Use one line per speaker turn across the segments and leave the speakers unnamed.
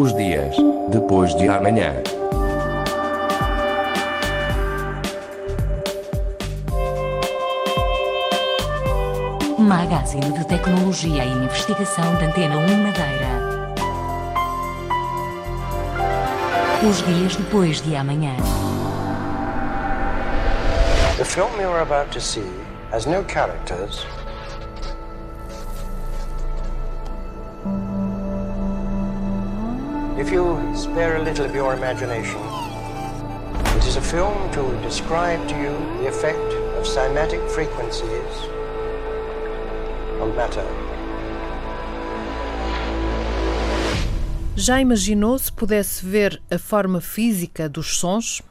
Os dias depois de amanhã.
Magazine de Tecnologia e Investigação da Antena 1 Madeira. Os dias depois de amanhã.
The film you're about to see has no characters. If you spare a little of your imagination, it is a film to describe to you the effect of cymatic frequencies on matter.
Já imaginou se pudesse ver a forma física dos sons?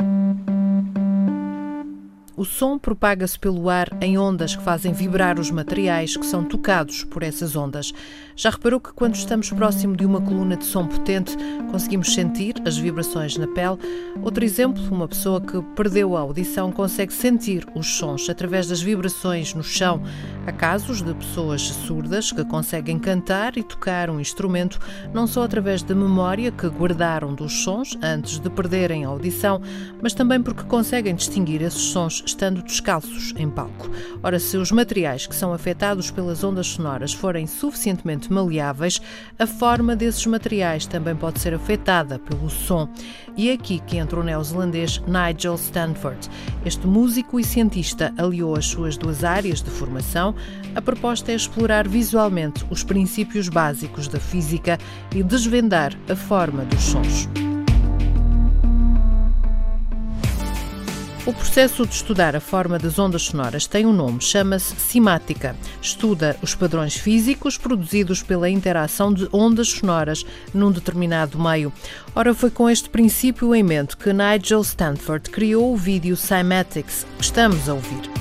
O som propaga-se pelo ar em ondas que fazem vibrar os materiais que são tocados por essas ondas. Já reparou que quando estamos próximo de uma coluna de som potente, conseguimos sentir as vibrações na pele? Outro exemplo, uma pessoa que perdeu a audição consegue sentir os sons através das vibrações no chão. Há casos de pessoas surdas que conseguem cantar e tocar um instrumento não só através da memória que guardaram dos sons antes de perderem a audição, mas também porque conseguem distinguir esses sons estando descalços em palco. Ora, se os materiais que são afetados pelas ondas sonoras forem suficientemente maleáveis, a forma desses materiais também pode ser afetada pelo som. E é aqui que entra o neozelandês Nigel Stanford. Este músico e cientista aliou as suas duas áreas de formação. A proposta é explorar visualmente os princípios básicos da física e desvendar a forma dos sons. O processo de estudar a forma das ondas sonoras tem um nome, chama-se cimática. Estuda os padrões físicos produzidos pela interação de ondas sonoras num determinado meio. Ora, foi com este princípio em mente que Nigel Stanford criou o vídeo Cymatics, que estamos a ouvir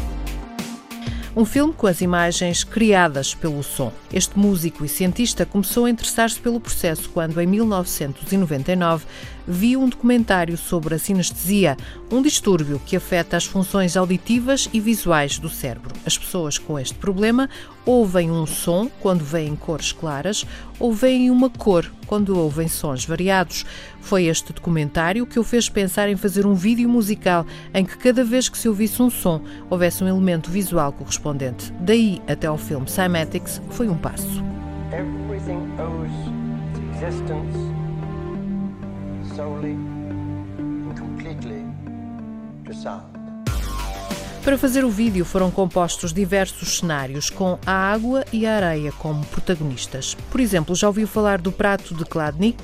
um filme com as imagens criadas pelo som. Este músico e cientista começou a interessar-se pelo processo quando, em 1999, viu um documentário sobre a sinestesia, um distúrbio que afeta as funções auditivas e visuais do cérebro. As pessoas com este problema ouvem um som quando veem cores claras ou veem uma cor quando ouvem sons variados. Foi este documentário que o fez pensar em fazer um vídeo musical em que cada vez que se ouvisse um som houvesse um elemento visual correspondente. Daí até ao filme Cymatics foi um passo.
Everything owes its existence solely and completely to sound.
Para fazer o vídeo foram compostos diversos cenários com a água e a areia como protagonistas. Por exemplo, já ouviu falar do prato de Chladni?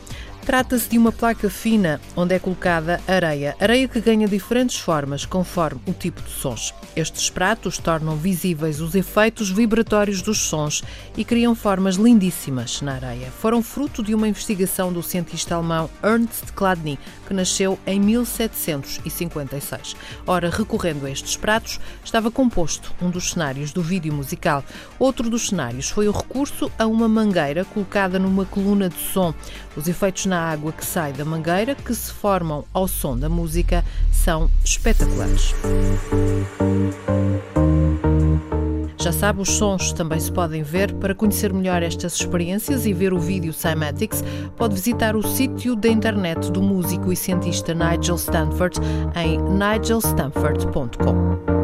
Trata-se de uma placa fina onde é colocada areia, areia que ganha diferentes formas conforme o tipo de sons. Estes pratos tornam visíveis os efeitos vibratórios dos sons e criam formas lindíssimas na areia. Foram fruto de uma investigação do cientista alemão Ernst Chladni, que nasceu em 1756. Ora, recorrendo a estes pratos, estava composto um dos cenários do vídeo musical. Outro dos cenários foi o recurso a uma mangueira colocada numa coluna de som. Os efeitos na água que sai da mangueira, que se formam ao som da música, são espetaculares. Já sabe, os sons também se podem ver. Para conhecer melhor estas experiências e ver o vídeo Cymatics, pode visitar o sítio da internet do músico e cientista Nigel Stanford em nigelstanford.com.